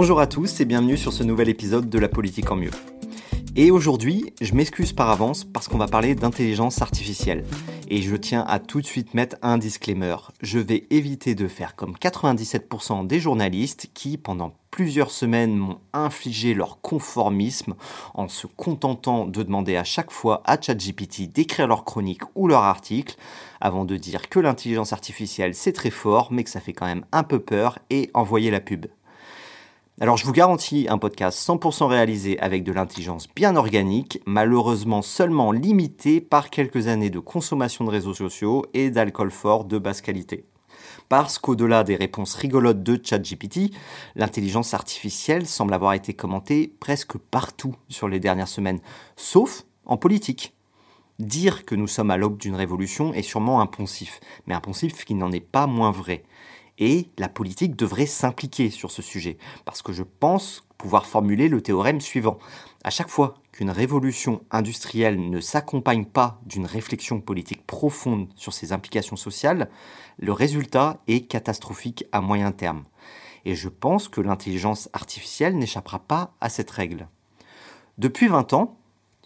Bonjour à tous et bienvenue sur ce nouvel épisode de La politique en mieux. Et aujourd'hui, je m'excuse par avance parce qu'on va parler d'intelligence artificielle. Et je tiens à tout de suite mettre un disclaimer. Je vais éviter de faire comme 97% des journalistes qui, pendant plusieurs semaines, m'ont infligé leur conformisme en se contentant de demander à chaque fois à ChatGPT d'écrire leur chronique ou leur article, avant de dire que l'intelligence artificielle c'est très fort, mais que ça fait quand même un peu peur et envoyer la pub. Alors je vous garantis un podcast 100% réalisé avec de l'intelligence bien organique, malheureusement seulement limité par quelques années de consommation de réseaux sociaux et d'alcool fort de basse qualité. Parce qu'au-delà des réponses rigolotes de ChatGPT, l'intelligence artificielle semble avoir été commentée presque partout sur les dernières semaines, sauf en politique. Dire que nous sommes à l'aube d'une révolution est sûrement impensif, mais impensif qui n'en est pas moins vrai. Et la politique devrait s'impliquer sur ce sujet, parce que je pense pouvoir formuler le théorème suivant. À chaque fois qu'une révolution industrielle ne s'accompagne pas d'une réflexion politique profonde sur ses implications sociales, le résultat est catastrophique à moyen terme. Et je pense que l'intelligence artificielle n'échappera pas à cette règle. Depuis 20 ans,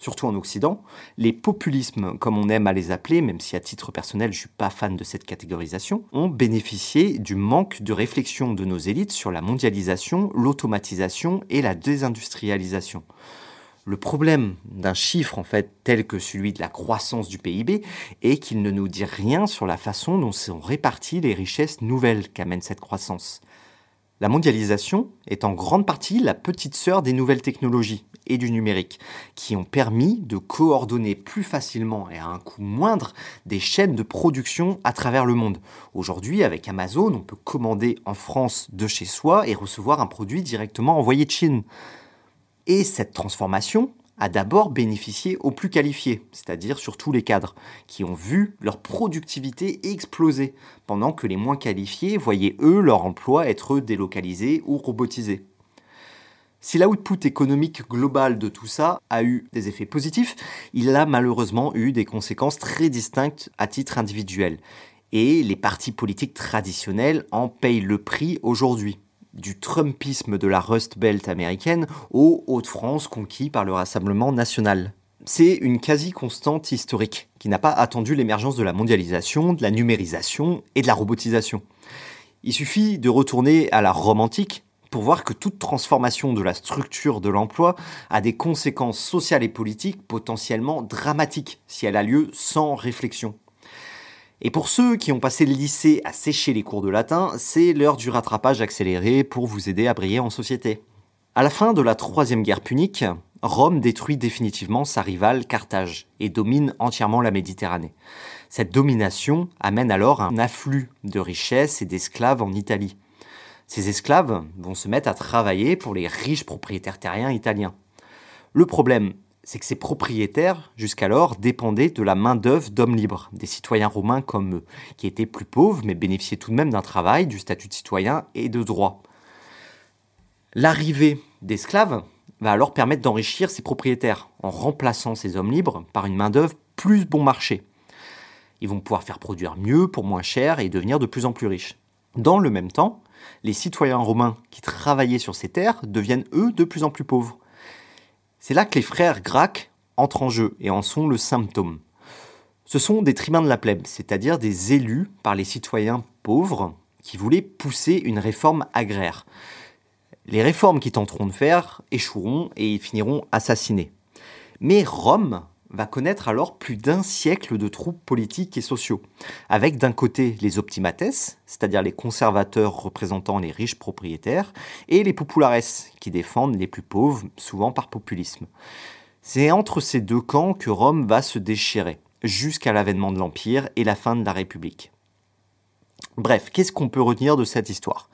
surtout en Occident, les populismes, comme on aime à les appeler, même si à titre personnel je suis pas fan de cette catégorisation, ont bénéficié du manque de réflexion de nos élites sur la mondialisation, l'automatisation et la désindustrialisation. Le problème d'un chiffre en fait tel que celui de la croissance du PIB est qu'il ne nous dit rien sur la façon dont sont réparties les richesses nouvelles qu'amène cette croissance. La mondialisation est en grande partie la petite sœur des nouvelles technologies et du numérique, qui ont permis de coordonner plus facilement et à un coût moindre des chaînes de production à travers le monde. Aujourd'hui, avec Amazon, on peut commander en France de chez soi et recevoir un produit directement envoyé de Chine. Et cette transformation a d'abord bénéficié aux plus qualifiés, c'est-à-dire surtout les cadres, qui ont vu leur productivité exploser, pendant que les moins qualifiés voyaient eux leur emploi être délocalisé ou robotisé. Si l'output économique global de tout ça a eu des effets positifs, il a malheureusement eu des conséquences très distinctes à titre individuel. Et les partis politiques traditionnels en payent le prix aujourd'hui. Du Trumpisme de la Rust Belt américaine aux Hauts-de-France conquis par le Rassemblement national. C'est une quasi-constante historique qui n'a pas attendu l'émergence de la mondialisation, de la numérisation et de la robotisation. Il suffit de retourner à la Rome antique pour voir que toute transformation de la structure de l'emploi a des conséquences sociales et politiques potentiellement dramatiques si elle a lieu sans réflexion. Et pour ceux qui ont passé le lycée à sécher les cours de latin, c'est l'heure du rattrapage accéléré pour vous aider à briller en société. À la fin de la Troisième Guerre punique, Rome détruit définitivement sa rivale Carthage et domine entièrement la Méditerranée. Cette domination amène alors un afflux de richesses et d'esclaves en Italie. Ces esclaves vont se mettre à travailler pour les riches propriétaires terriens italiens. Le problème c'est que ces propriétaires, jusqu'alors, dépendaient de la main-d'œuvre d'hommes libres, des citoyens romains comme eux, qui étaient plus pauvres mais bénéficiaient tout de même d'un travail, du statut de citoyen et de droits. L'arrivée d'esclaves va alors permettre d'enrichir ces propriétaires en remplaçant ces hommes libres par une main-d'œuvre plus bon marché. Ils vont pouvoir faire produire mieux pour moins cher et devenir de plus en plus riches. Dans le même temps, les citoyens romains qui travaillaient sur ces terres deviennent eux de plus en plus pauvres. C'est là que les frères Gracques entrent en jeu et en sont le symptôme. Ce sont des tribuns de la plèbe, c'est-à-dire des élus par les citoyens pauvres qui voulaient pousser une réforme agraire. Les réformes qu'ils tenteront de faire échoueront et finiront assassinés. Mais Rome va connaître alors plus d'un siècle de troubles politiques et sociaux, avec d'un côté les optimates, c'est-à-dire les conservateurs représentant les riches propriétaires, et les populares, qui défendent les plus pauvres, souvent par populisme. C'est entre ces deux camps que Rome va se déchirer, jusqu'à l'avènement de l'Empire et la fin de la République. Bref, qu'est-ce qu'on peut retenir de cette histoire?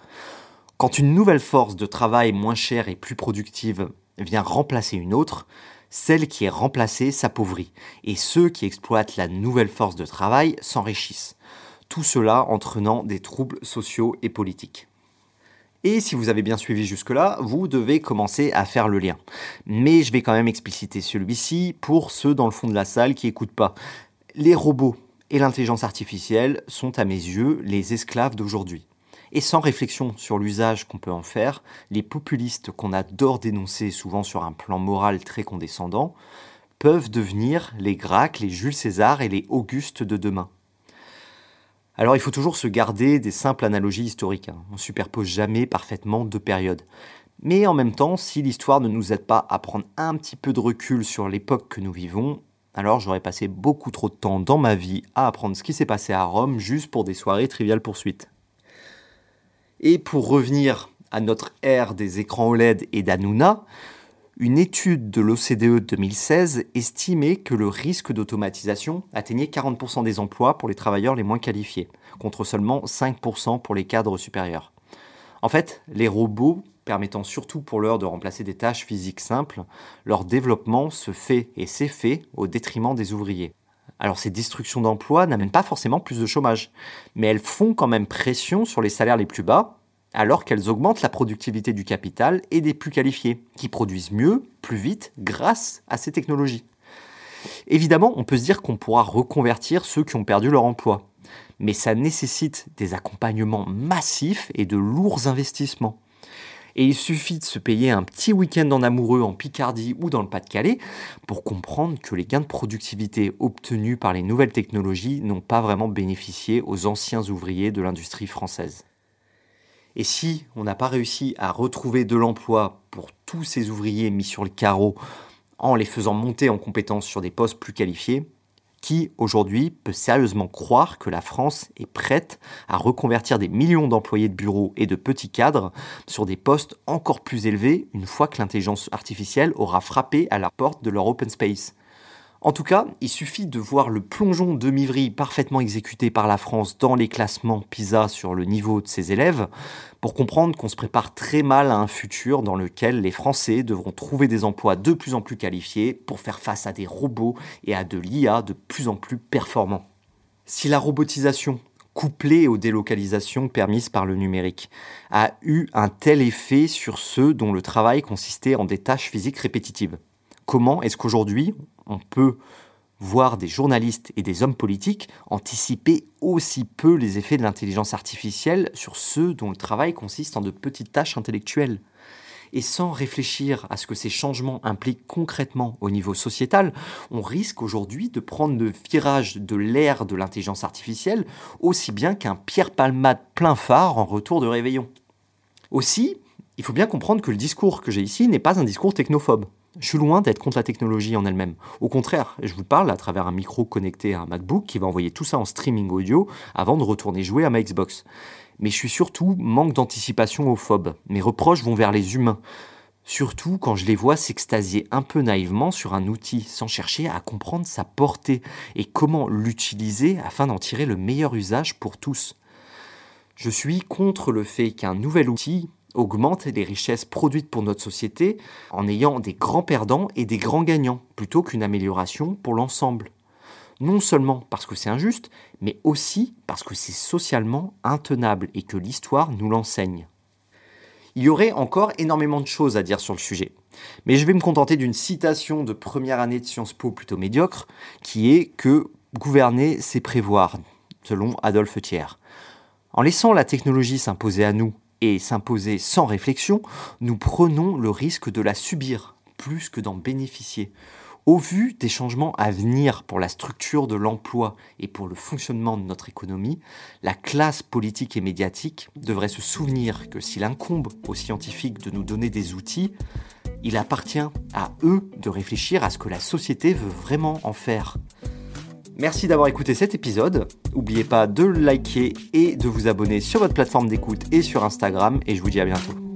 Quand une nouvelle force de travail moins chère et plus productive vient remplacer une autre, celle qui est remplacée s'appauvrit, et ceux qui exploitent la nouvelle force de travail s'enrichissent. Tout cela entraînant des troubles sociaux et politiques. Et si vous avez bien suivi jusque-là, vous devez commencer à faire le lien. Mais je vais quand même expliciter celui-ci pour ceux dans le fond de la salle qui n'écoutent pas. Les robots et l'intelligence artificielle sont à mes yeux les esclaves d'aujourd'hui. Et sans réflexion sur l'usage qu'on peut en faire, les populistes qu'on adore dénoncer souvent sur un plan moral très condescendant, peuvent devenir les Gracques, les Jules César et les Augustes de demain. Alors il faut toujours se garder des simples analogies historiques. Hein. On superpose jamais parfaitement deux périodes. Mais en même temps, si l'histoire ne nous aide pas à prendre un petit peu de recul sur l'époque que nous vivons, alors j'aurais passé beaucoup trop de temps dans ma vie à apprendre ce qui s'est passé à Rome juste pour des soirées triviales poursuites. Et pour revenir à notre ère des écrans OLED et d'Anouna, une étude de l'OCDE 2016 estimait que le risque d'automatisation atteignait 40% des emplois pour les travailleurs les moins qualifiés, contre seulement 5% pour les cadres supérieurs. En fait, les robots permettant surtout pour l'heure de remplacer des tâches physiques simples, leur développement se fait et s'est fait au détriment des ouvriers. Alors ces destructions d'emplois n'amènent pas forcément plus de chômage, mais elles font quand même pression sur les salaires les plus bas, alors qu'elles augmentent la productivité du capital et des plus qualifiés, qui produisent mieux, plus vite, grâce à ces technologies. Évidemment, on peut se dire qu'on pourra reconvertir ceux qui ont perdu leur emploi, mais ça nécessite des accompagnements massifs et de lourds investissements et il suffit de se payer un petit week-end en amoureux en Picardie ou dans le Pas-de-Calais pour comprendre que les gains de productivité obtenus par les nouvelles technologies n'ont pas vraiment bénéficié aux anciens ouvriers de l'industrie française. Et si on n'a pas réussi à retrouver de l'emploi pour tous ces ouvriers mis sur le carreau en les faisant monter en compétences sur des postes plus qualifiés, qui aujourd'hui peut sérieusement croire que la France est prête à reconvertir des millions d'employés de bureaux et de petits cadres sur des postes encore plus élevés une fois que l'intelligence artificielle aura frappé à la porte de leur open space en tout cas, il suffit de voir le plongeon de Mivry parfaitement exécuté par la France dans les classements PISA sur le niveau de ses élèves pour comprendre qu'on se prépare très mal à un futur dans lequel les Français devront trouver des emplois de plus en plus qualifiés pour faire face à des robots et à de l'IA de plus en plus performants. Si la robotisation couplée aux délocalisations permises par le numérique, a eu un tel effet sur ceux dont le travail consistait en des tâches physiques répétitives. Comment est-ce qu'aujourd'hui on peut voir des journalistes et des hommes politiques anticiper aussi peu les effets de l'intelligence artificielle sur ceux dont le travail consiste en de petites tâches intellectuelles. Et sans réfléchir à ce que ces changements impliquent concrètement au niveau sociétal, on risque aujourd'hui de prendre le virage de l'ère de l'intelligence artificielle aussi bien qu'un Pierre Palmade plein phare en retour de réveillon. Aussi, il faut bien comprendre que le discours que j'ai ici n'est pas un discours technophobe. Je suis loin d'être contre la technologie en elle-même. Au contraire, je vous parle à travers un micro connecté à un MacBook qui va envoyer tout ça en streaming audio avant de retourner jouer à ma Xbox. Mais je suis surtout manque d'anticipation aux phobes. Mes reproches vont vers les humains. Surtout quand je les vois s'extasier un peu naïvement sur un outil sans chercher à comprendre sa portée et comment l'utiliser afin d'en tirer le meilleur usage pour tous. Je suis contre le fait qu'un nouvel outil augmente les richesses produites pour notre société en ayant des grands perdants et des grands gagnants, plutôt qu'une amélioration pour l'ensemble. Non seulement parce que c'est injuste, mais aussi parce que c'est socialement intenable et que l'histoire nous l'enseigne. Il y aurait encore énormément de choses à dire sur le sujet. Mais je vais me contenter d'une citation de première année de Sciences Po plutôt médiocre, qui est que gouverner, c'est prévoir, selon Adolphe Thiers. En laissant la technologie s'imposer à nous et s'imposer sans réflexion, nous prenons le risque de la subir plus que d'en bénéficier. Au vu des changements à venir pour la structure de l'emploi et pour le fonctionnement de notre économie, la classe politique et médiatique devrait se souvenir que s'il incombe aux scientifiques de nous donner des outils, il appartient à eux de réfléchir à ce que la société veut vraiment en faire. Merci d'avoir écouté cet épisode. N'oubliez pas de liker et de vous abonner sur votre plateforme d'écoute et sur Instagram. Et je vous dis à bientôt.